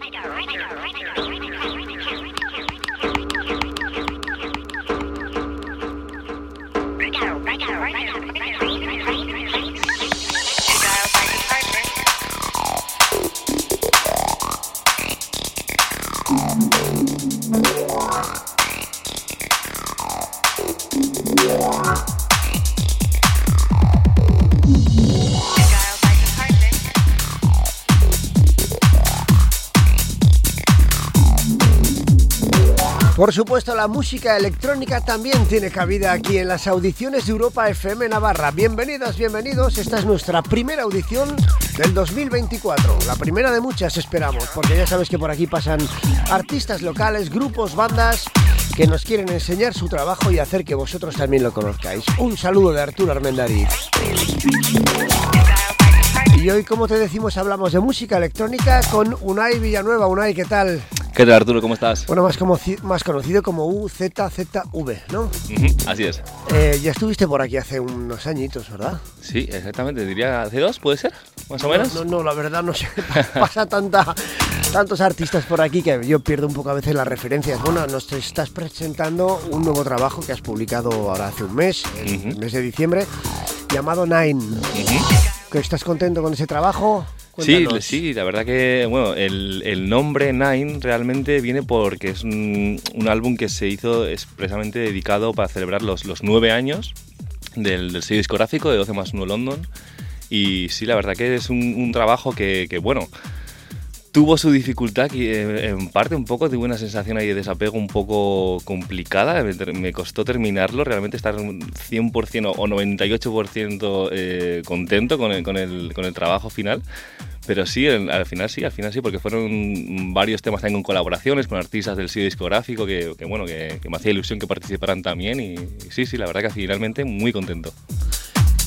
Right there, right there, right there. Por supuesto, la música electrónica también tiene cabida aquí en las audiciones de Europa FM Navarra. Bienvenidas, bienvenidos. Esta es nuestra primera audición del 2024. La primera de muchas esperamos, porque ya sabes que por aquí pasan artistas locales, grupos, bandas que nos quieren enseñar su trabajo y hacer que vosotros también lo conozcáis. Un saludo de Arturo Armendariz. Y hoy, como te decimos, hablamos de música electrónica con Unai Villanueva. Unai, ¿qué tal? ¿Qué tal, Arturo? ¿Cómo estás? Bueno, más, como, más conocido como UZZV, ¿no? así es. Eh, ya estuviste por aquí hace unos añitos, ¿verdad? Sí, exactamente. Diría hace dos, ¿puede ser? ¿Más o menos? No, no, la verdad no sé. Pasa tanta, tantos artistas por aquí que yo pierdo un poco a veces las referencias. Bueno, nos estás presentando un nuevo trabajo que has publicado ahora hace un mes, el mes de diciembre, llamado Nine. ¿Estás contento con ese trabajo? Sí, sí, la verdad que bueno, el, nombre Nine realmente viene porque es un, álbum que se hizo expresamente dedicado para celebrar los, los nueve años del, del sello discográfico de 12 más 1 London. Y sí, la verdad que es un, trabajo que, que, bueno, tuvo su dificultad, que en parte un poco tuve una sensación ahí de desapego un poco complicada, me, costó terminarlo, realmente estar 100% o 98% eh, contento con el, con, el, con el trabajo final. Pero sí, al final sí, al final sí, porque fueron varios temas también con colaboraciones con artistas del sello discográfico que, bueno, que, me hacía ilusión que participaran también y, sí, sí, la verdad que finalmente muy contento.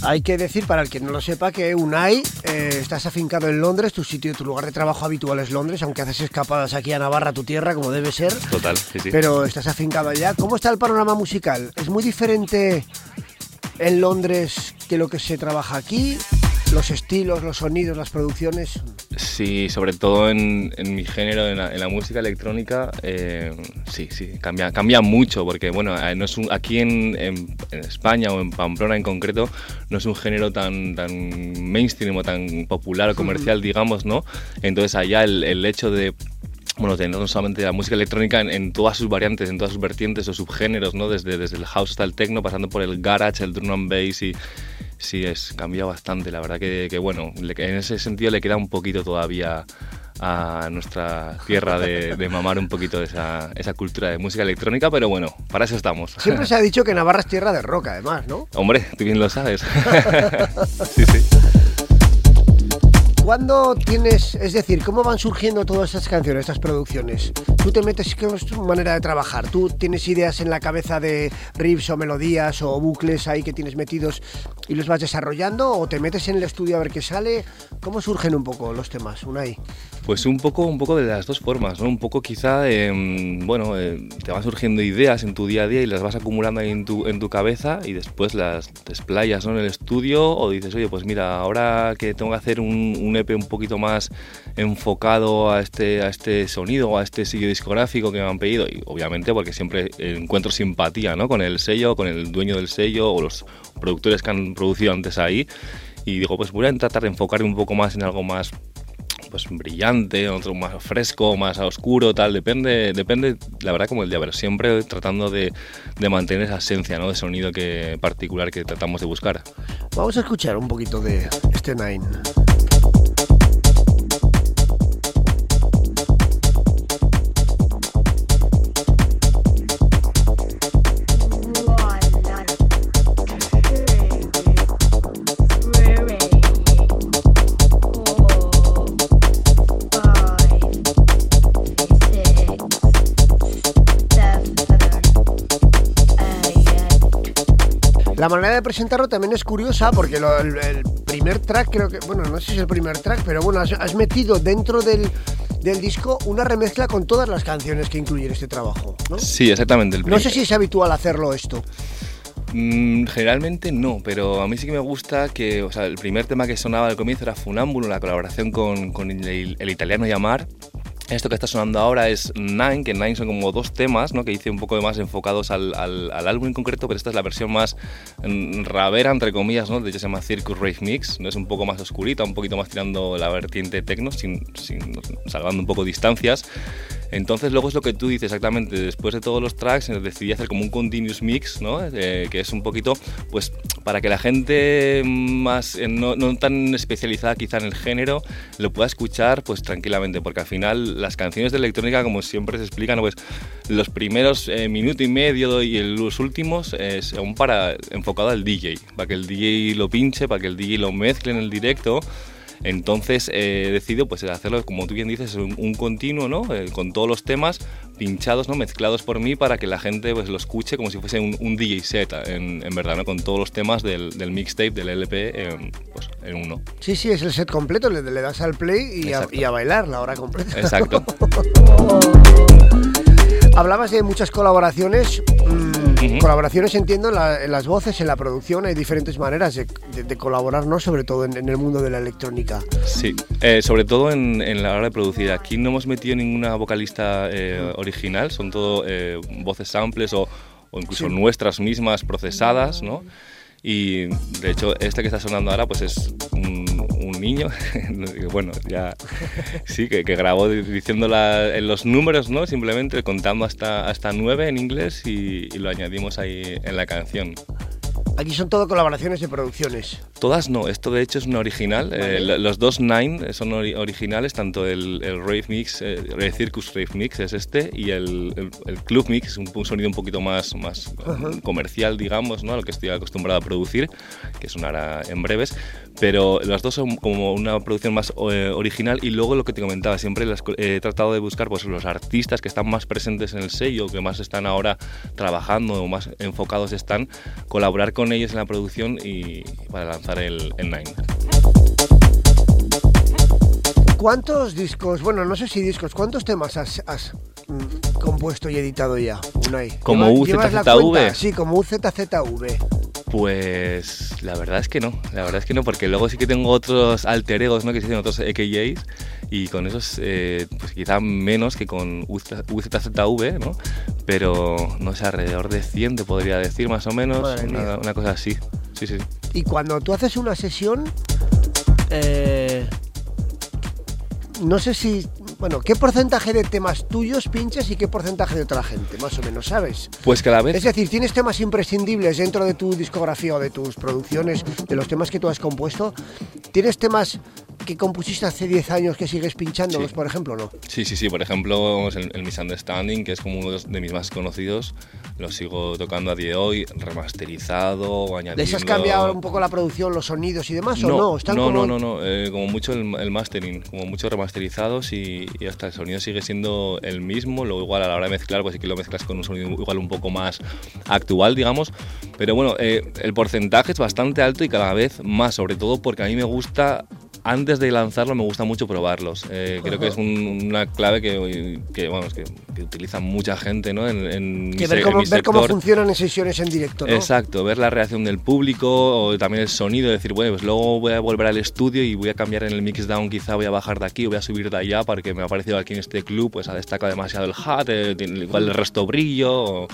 Hay que decir, para el que no lo sepa, que Unai, eh, estás afincado en Londres, tu sitio, tu lugar de trabajo habitual es Londres, aunque haces escapadas aquí a Navarra, tu tierra, como debe ser. Total, sí, sí. Pero estás afincado allá. ¿Cómo está el panorama musical? ¿Es muy diferente en Londres que lo que se trabaja aquí? Los estilos, los sonidos, las producciones. Sí, sobre todo en, mi género, en la, música electrónica, eh, sí, sí, cambia, cambia mucho, porque bueno, eh, no es aquí en, España o en Pamplona en concreto, no es un género tan, tan mainstream o tan popular o comercial, digamos, ¿no? Entonces allá el, hecho de bueno, tener no solamente la música electrónica en, todas sus variantes, en todas sus vertientes o subgéneros, ¿no? Desde, desde el house hasta el techno, pasando por el garage, el drum and bass y, sí, es cambia bastante. La verdad que, bueno, en ese sentido le queda un poquito todavía a nuestra tierra de, mamar un poquito de esa, esa, cultura de música electrónica, pero bueno, para eso estamos. Siempre se ha dicho que Navarra es tierra de rock, además, ¿no? Hombre, tú bien lo sabes. sí, sí. ¿Cuándo tienes, es decir, cómo van surgiendo todas estas canciones, estas producciones? Tú te metes, ¿qué es tu manera de trabajar? ¿Tú tienes ideas en la cabeza de riffs o melodías o bucles ahí que tienes metidos y los vas desarrollando? ¿O te metes en el estudio a ver qué sale? ¿Cómo surgen un poco los temas, Unai? Pues un poco, un poco de las dos formas, ¿no? Un poco quizá, bueno, eh, te van surgiendo ideas en tu día a día y las vas acumulando ahí en tu, en tu cabeza y después las desplayas ¿no? en el estudio o dices, oye, pues mira, ahora que tengo que hacer un, un EP un poquito más enfocado a este, a este sonido o a este sello discográfico que me han pedido y obviamente porque siempre encuentro simpatía ¿no? con el sello, con el dueño del sello o los productores que han producido antes ahí y digo, pues voy a tratar de enfocarme un poco más en algo más pues brillante, otro más fresco, más oscuro, tal, depende, depende, la verdad como el día, pero siempre tratando de, de mantener esa esencia, ¿no? De sonido que particular que tratamos de buscar. Vamos a escuchar un poquito de este Nine. La manera de presentarlo también es curiosa porque el, primer track, creo que, bueno, no sé si es el primer track, pero bueno, has, metido dentro del, disco una remezcla con todas las canciones que incluyen este trabajo, ¿no? Sí, exactamente. no sé si es habitual hacerlo esto. Mm, generalmente no, pero a mí sí que me gusta que, o sea, el primer tema que sonaba al comienzo era Funámbulo, la colaboración con, el, italiano Yamar, Esto que está sonando ahora es Nine, que Nine son como dos temas, ¿no? Que hice un poco más enfocados al, álbum en concreto, pero esta es la versión más mm, ravera, entre comillas, ¿no? De hecho se llama Circus Rave Mix, ¿no? Es un poco más oscurita, un poquito más tirando la vertiente techno, sin, salvando un poco distancias. Entonces luego es lo que tú dices exactamente, después de todos los tracks eh, decidí hacer como un continuous mix, ¿no? Eh, que es un poquito, pues para que la gente más, eh, no, tan especializada quizá en el género, lo pueda escuchar pues tranquilamente, porque al final las canciones de electrónica, como siempre se explican, pues los primeros minuto y medio y los últimos son para enfocado al DJ, para que el DJ lo pinche, para que el DJ lo mezcle en el directo. Entonces eh, he decidido pues, hacerlo, como tú bien dices, un, continuo, ¿no? Eh, con todos los temas pinchados, ¿no? mezclados por mí para que la gente pues, lo escuche como si fuese un, DJ set, en, verdad, ¿no? con todos los temas del, mixtape, del LP en, pues, en, uno. Sí, sí, es el set completo, le, das al play y a, y a, bailar la hora completa. Exacto. Hablabas de muchas colaboraciones. Mm, colaboraciones entiendo en, las voces, en la producción. Hay diferentes maneras de, colaborar, ¿no? Sobre todo en, el mundo de la electrónica. Sí, eh, sobre todo en, la hora de producir. Aquí no hemos metido ninguna vocalista eh, original, son todo eh, voces samples o, incluso nuestras mismas procesadas, ¿no? Y de hecho, este que está sonando ahora, pues es un, niño, bueno, ya sí, que, grabó diciendo en los números, ¿no? Simplemente contando hasta, hasta nueve en inglés y, y lo añadimos ahí en la canción. Aquí son todo colaboraciones de producciones. Todas no, esto de hecho es una original. Eh, los dos Nine son originales, tanto el, Rave Mix, eh, el Circus Rave Mix es este, y el, Club Mix es un, sonido un poquito más, más comercial, digamos, ¿no? a lo que estoy acostumbrado a producir, que sonará en breves. Pero las dos son como una producción más eh, original y luego lo que te comentaba, siempre he tratado de buscar pues, los artistas que están más presentes en el sello, que más están ahora trabajando o más enfocados están, colaborar con ellos en la producción y para lanzar el, Nine. ¿Cuántos discos, bueno, no sé si discos, cuántos temas has, mm, compuesto y editado ya, Unai? ¿Como UZZV? Sí, como UZZV. Pues la verdad es que no, la verdad es que no, porque luego sí que tengo otros alter egos, ¿no? Que se otros EKJs y con esos eh, pues quizá menos que con UZZV, ¿no? Pero no sé, alrededor de 100 te podría decir más o menos, una, cosa así. Sí, sí. Y cuando tú haces una sesión, eh, no sé si bueno, ¿qué porcentaje de temas tuyos pinches y qué porcentaje de otra gente, más o menos, sabes? Pues cada vez. Es decir, ¿tienes temas imprescindibles dentro de tu discografía o de tus producciones, de los temas que tú has compuesto? ¿Tienes temas que compusiste hace 10 años que sigues pinchándolos, por ejemplo, no? Sí, sí, sí. Por ejemplo, el, el, Misunderstanding, que es como uno de mis más conocidos, lo sigo tocando a día de hoy, remasterizado, añadiendo... ¿Les has cambiado un poco la producción, los sonidos y demás, no, o no? Están no, como... no, no, no, eh, como mucho el, mastering, como mucho remasterizados y, hasta el sonido sigue siendo el mismo, luego igual a la hora de mezclar, pues sí que lo mezclas con un sonido igual un poco más actual, digamos, pero bueno, eh, el porcentaje es bastante alto y cada vez más, sobre todo porque a mí me gusta antes de lanzarlo me gusta mucho probarlos. Eh, creo que es una clave que, que, que, utiliza mucha gente ¿no? en, que ver, cómo, ver cómo funcionan en sesiones en directo. ¿no? Exacto, ver la reacción del público o también el sonido, decir, bueno, pues luego voy a volver al estudio y voy a cambiar en el mix down, quizá voy a bajar de aquí o voy a subir de allá porque me ha parecido aquí en este club, pues ha destacado demasiado el hat, eh, igual el resto brillo.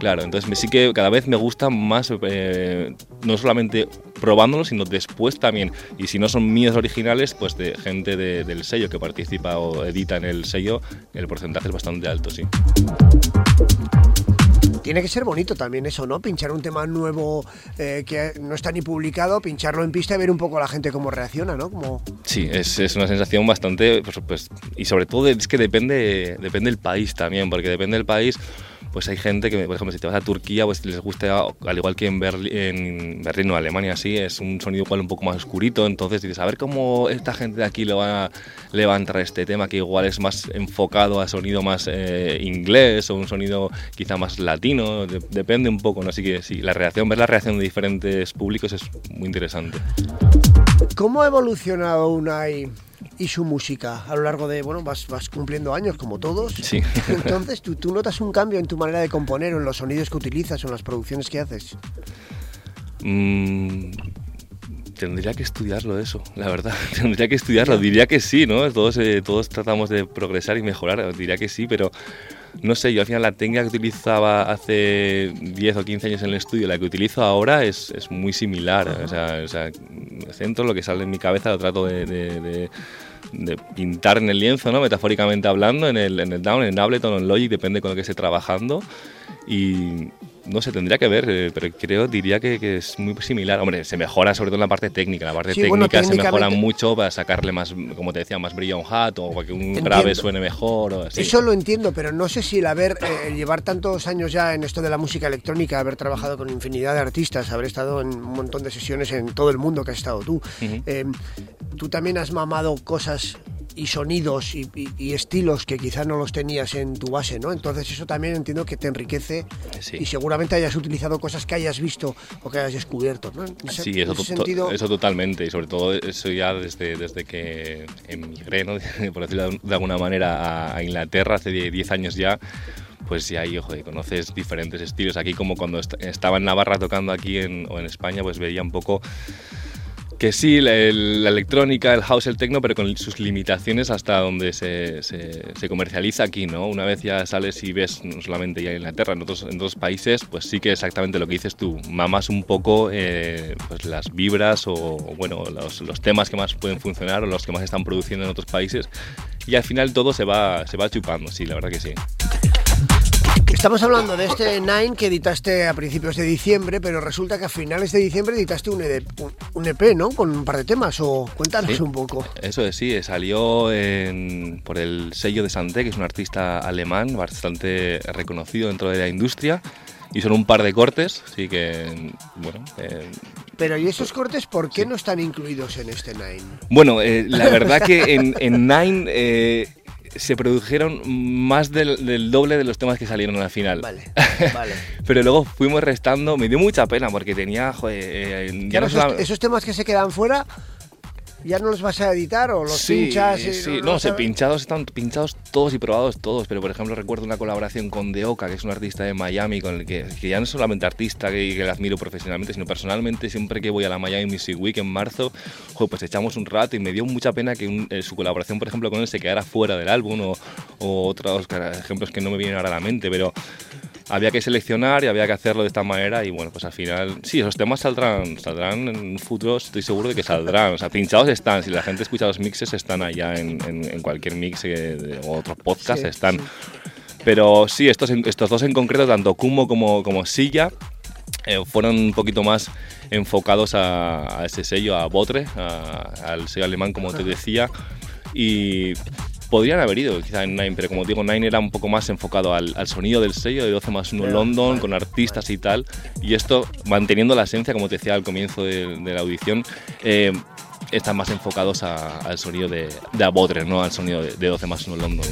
Claro, entonces sí que cada vez me gusta más, eh, no solamente probándolo, sino después también. Y si no son míos originales, pues de gente del sello que participa o edita en el sello, el porcentaje es bastante alto, sí. Tiene que ser bonito también eso, ¿no? Pinchar un tema nuevo eh, que no está ni publicado, pincharlo en pista y ver un poco a la gente cómo reacciona, ¿no? Como... Sí, es, es, una sensación bastante, pues, pues, y sobre todo es que depende, depende del país también, porque depende del país pues hay gente que, por ejemplo, si te vas a Turquía, pues les gusta, al igual que en, Berlín, en Berlín o Alemania, sí, es un sonido igual un poco más oscurito, entonces dices, a ver cómo esta gente de aquí le va a levantar este tema, que igual es más enfocado a sonido más eh, inglés o un sonido quizá más latino, depende un poco, ¿no? Así que sí, la reacción, ver la reacción de diferentes públicos es muy interesante. ¿Cómo ha evolucionado Unai y su música a lo largo de, bueno, vas, vas cumpliendo años como todos. Sí. Entonces, ¿tú, ¿tú, notas un cambio en tu manera de componer o en los sonidos que utilizas o en las producciones que haces? Mm, Tendría que estudiarlo eso, la verdad. Tendría que estudiarlo. Diría que sí, ¿no? Todos, eh, todos tratamos de progresar y mejorar. Diría que sí, pero no sé, yo al final la técnica que utilizaba hace 10 o 15 años en el estudio, la que utilizo ahora es, es muy similar. O sea, o sea, centro lo que sale en mi cabeza, lo trato de, de, de, pintar en el lienzo, ¿no? metafóricamente hablando, en el, en el Down, en Ableton o en Logic, depende con lo que esté trabajando. Y, no sé, tendría que ver, eh, pero creo, diría que, que, es muy similar. Hombre, se mejora sobre todo en la parte técnica. La parte técnica se mejora mucho para sacarle más, como te decía, más brillo a un hat o para que un grave suene mejor. O así. Eso lo entiendo, pero no sé si el haber, eh, llevar tantos años ya en esto de la música electrónica, haber trabajado con infinidad de artistas, haber estado en un montón de sesiones en todo el mundo que has estado tú, uh -huh. eh, tú también has mamado cosas y sonidos y, y, y, estilos que quizás no los tenías en tu base, ¿no? Entonces eso también entiendo que te enriquece sí. y seguramente hayas utilizado cosas que hayas visto o que hayas descubierto, ¿no? Ese, sí, eso, to sentido... eso, totalmente y sobre todo eso ya desde, desde que emigré, ¿no? por decirlo de alguna manera, a, Inglaterra hace 10 años ya pues ya ahí, ojo, conoces diferentes estilos. Aquí como cuando est estaba en Navarra tocando aquí en, o en España, pues veía un poco que sí, la, la, electrónica, el house, el techno, pero con sus limitaciones hasta donde se, se, se, comercializa aquí, ¿no? Una vez ya sales y ves, no solamente ya en Inglaterra, en otros, en otros países, pues sí que exactamente lo que dices tú, mamas un poco eh, pues las vibras o, bueno, los, los, temas que más pueden funcionar o los que más están produciendo en otros países y al final todo se va, se va chupando, sí, la verdad que sí. Estamos hablando de este Nine que editaste a principios de diciembre, pero resulta que a finales de diciembre editaste un, ED, un EP, ¿no? Con un par de temas, o cuéntanos sí, un poco. Eso es, sí, salió en, por el sello de Santé, que es un artista alemán bastante reconocido dentro de la industria. Y son un par de cortes, así que, bueno... Eh, pero ¿y esos cortes por qué sí. no están incluidos en este Nine? Bueno, eh, la verdad que en, en Nine... Eh, se produjeron más del, del, doble de los temas que salieron al final. Vale, vale. Pero luego fuimos restando, me dio mucha pena porque tenía, joder, eh, ya no esos, esos, temas que se quedan fuera, ¿Ya no los vas a editar o los sí, pinchas? Y sí, no, no sé, pinchados están pinchados todos y probados todos, pero por ejemplo recuerdo una colaboración con Deoka, que es un artista de Miami, con el que, que ya no es solamente artista que, que le admiro profesionalmente, sino personalmente, siempre que voy a la Miami Music Week en marzo, pues echamos un rato y me dio mucha pena que un, eh, su colaboración, por ejemplo, con él se quedara fuera del álbum o, o otros ejemplos que no me vienen ahora a la mente, pero había que seleccionar y había que hacerlo de esta manera y bueno, pues al final, sí, esos temas saldrán, saldrán en un futuro, estoy seguro de que saldrán, o sea, pinchados están, si la gente escucha los mixes están allá en, en, en cualquier mix eh, o otros podcasts sí, están. Sí. Pero sí, estos, estos dos en concreto, tanto Kumo como, como Silla, eh, fueron un poquito más enfocados a, a ese sello, a Botre, a, al sello alemán, como te decía. Y podrían haber ido quizá en Nine, pero como digo, Nine era un poco más enfocado al, al sonido del sello de 12 más 1 London, con artistas y tal, y esto manteniendo la esencia, como te decía al comienzo de, de la audición, eh, están más enfocados a, al sonido de, de Abotre, no al sonido de, de 12 más 1 London.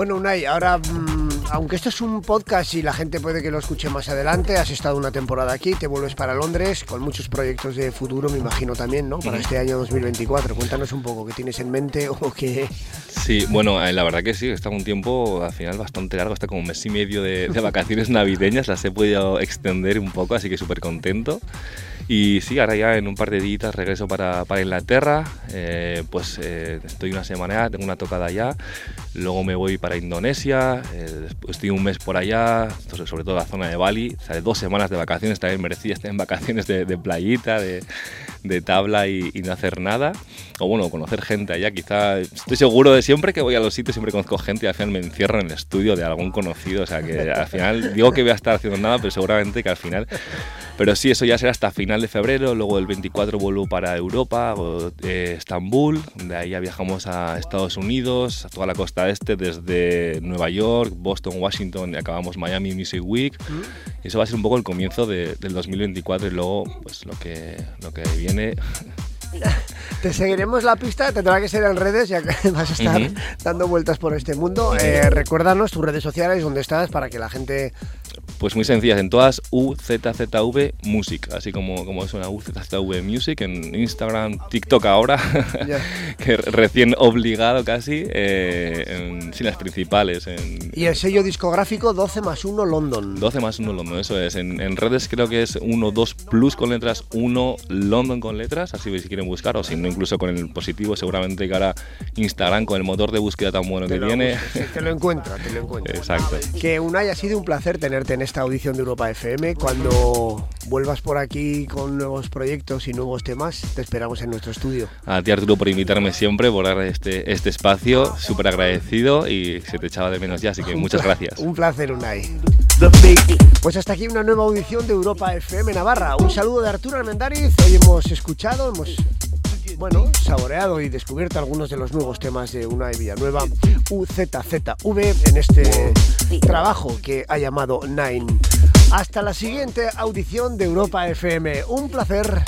Bueno, Unai, ahora, mmm, aunque esto es un podcast y la gente puede que lo escuche más adelante, has estado una temporada aquí, te vuelves para Londres con muchos proyectos de futuro, me imagino también, ¿no? Para este año 2024. Cuéntanos un poco qué tienes en mente o qué. Sí, bueno, eh, la verdad que sí, está un tiempo al final bastante largo, está como un mes y medio de, de vacaciones navideñas, las he podido extender un poco, así que súper contento. Y sí, ahora ya en un par de días regreso para, para Inglaterra, eh, pues eh, estoy una semana, tengo una tocada allá, luego me voy para Indonesia, eh, estoy un mes por allá, sobre todo la zona de Bali, o sea, dos semanas de vacaciones, también merecía estar en vacaciones de, de playita, de, de tabla y, y, no hacer nada, o bueno, conocer gente allá, quizá, estoy seguro de siempre que voy a los sitios, siempre conozco gente y al final me encierro en el estudio de algún conocido, o sea que al final digo que voy a estar haciendo nada, pero seguramente que al final pero sí, eso ya será hasta final de febrero, luego el 24 vuelvo para Europa, eh, Estambul, de ahí ya viajamos a Estados Unidos, a toda la costa este, desde Nueva York, Boston, Washington y acabamos Miami Music Week. Mm. Y eso va a ser un poco el comienzo de, del 2024 y luego pues lo que, lo que viene Te seguiremos la pista, tendrá que ser en redes, ya que vas a estar dando vueltas por este mundo. Eh, recuérdanos tus redes sociales, donde estás, para que la gente pues muy sencillas, en todas UZZV Music, así como, como suena UZZV Music, en Instagram, TikTok ahora, que recién obligado casi, eh, en, las principales. En, y el sello discográfico 12 más 1 London. 12 más 1 London, eso es. En, redes creo que es 1, 2 plus con letras, 1 London con letras, así si quieren buscar, o si no incluso con el positivo, seguramente que ahora Instagram con el motor de búsqueda tan bueno que tiene. te lo encuentra, te lo encuentra. Exacto. Que un haya sido un placer tenerte en esta audición de Europa FM. Cuando vuelvas por aquí con nuevos proyectos y nuevos temas, te esperamos en nuestro estudio. A ti Arturo por invitarme siempre, por dar este, este espacio, súper agradecido y se te echaba de menos ya, así que muchas gracias. Un placer, Unai. Pues hasta aquí una nueva audición de Europa FM Navarra. Un saludo de Arturo Armendariz. Hoy hemos escuchado, hemos bueno, saboreado y descubierto algunos de los nuevos temas de Unai Villanueva, UZZV, en este trabajo que ha llamado Nine. Hasta la siguiente audición de Europa FM. Un placer.